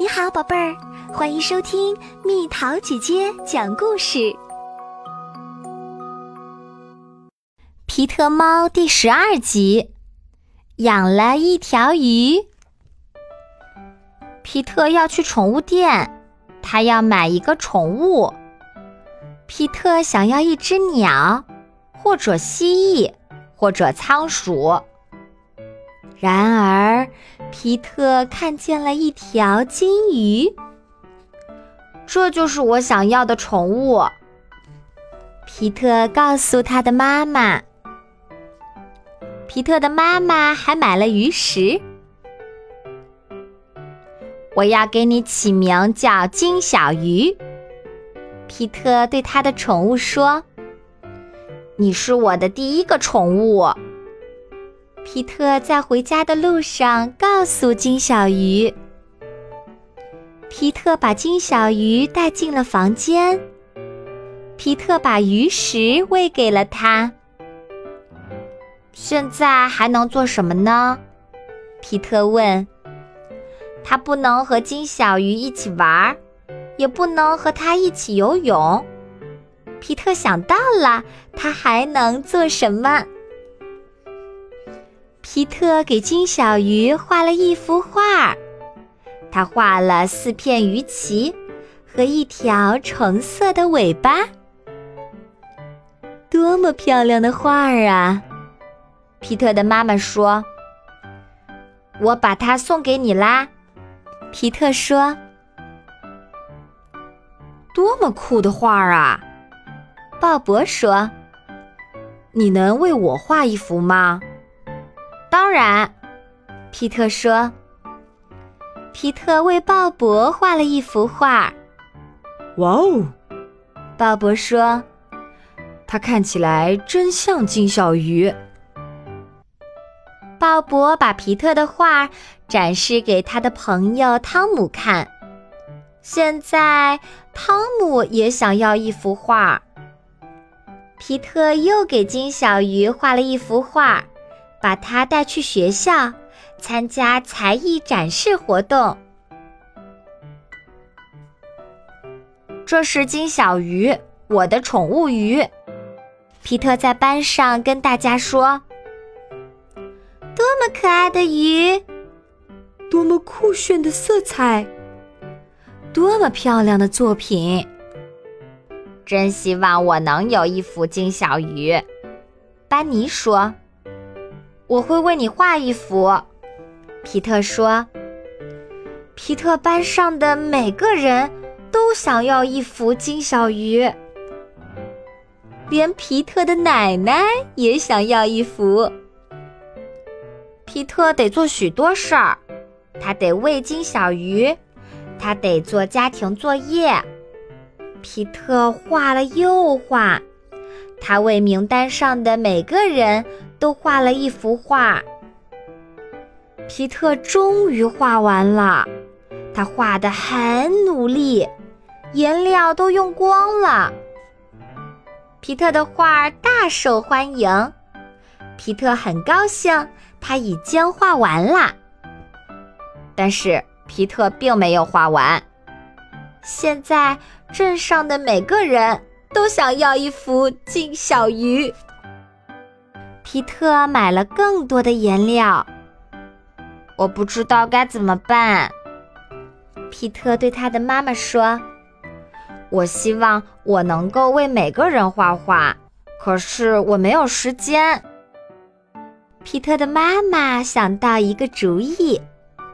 你好，宝贝儿，欢迎收听蜜桃姐姐讲故事。皮特猫第十二集，养了一条鱼。皮特要去宠物店，他要买一个宠物。皮特想要一只鸟，或者蜥蜴，或者仓鼠。然而，皮特看见了一条金鱼。这就是我想要的宠物。皮特告诉他的妈妈。皮特的妈妈还买了鱼食。我要给你起名叫金小鱼。皮特对他的宠物说：“你是我的第一个宠物。”皮特在回家的路上告诉金小鱼。皮特把金小鱼带进了房间。皮特把鱼食喂给了它。现在还能做什么呢？皮特问。他不能和金小鱼一起玩，也不能和它一起游泳。皮特想到了，他还能做什么？皮特给金小鱼画了一幅画，他画了四片鱼鳍和一条橙色的尾巴，多么漂亮的画儿啊！皮特的妈妈说：“我把它送给你啦。”皮特说：“多么酷的画啊！”鲍勃说：“你能为我画一幅吗？”当然，皮特说。皮特为鲍勃画了一幅画。哇哦！鲍勃说：“他看起来真像金小鱼。”鲍勃把皮特的画展示给他的朋友汤姆看。现在，汤姆也想要一幅画。皮特又给金小鱼画了一幅画。把他带去学校参加才艺展示活动。这是金小鱼，我的宠物鱼。皮特在班上跟大家说：“多么可爱的鱼，多么酷炫的色彩，多么漂亮的作品！真希望我能有一幅金小鱼。”班尼说。我会为你画一幅，皮特说。皮特班上的每个人都想要一幅金小鱼，连皮特的奶奶也想要一幅。皮特得做许多事儿，他得喂金小鱼，他得做家庭作业。皮特画了又画，他为名单上的每个人。都画了一幅画。皮特终于画完了，他画的很努力，颜料都用光了。皮特的画大受欢迎，皮特很高兴，他已经画完了。但是皮特并没有画完。现在镇上的每个人都想要一幅金小鱼。皮特买了更多的颜料，我不知道该怎么办。皮特对他的妈妈说：“我希望我能够为每个人画画，可是我没有时间。”皮特的妈妈想到一个主意，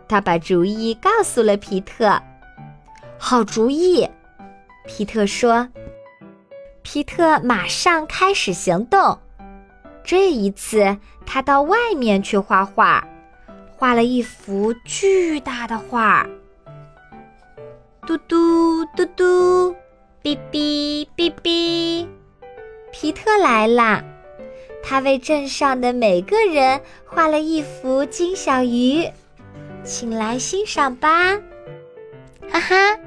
她把主意告诉了皮特。好主意，皮特说。皮特马上开始行动。这一次，他到外面去画画，画了一幅巨大的画。嘟嘟嘟嘟，哔哔哔哔，皮特来啦！他为镇上的每个人画了一幅金小鱼，请来欣赏吧！哈哈，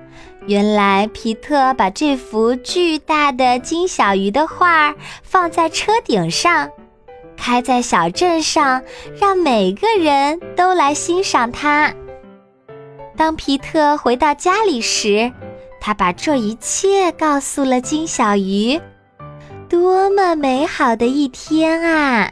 原来皮特把这幅巨大的金小鱼的画放在车顶上。开在小镇上，让每个人都来欣赏它。当皮特回到家里时，他把这一切告诉了金小鱼。多么美好的一天啊！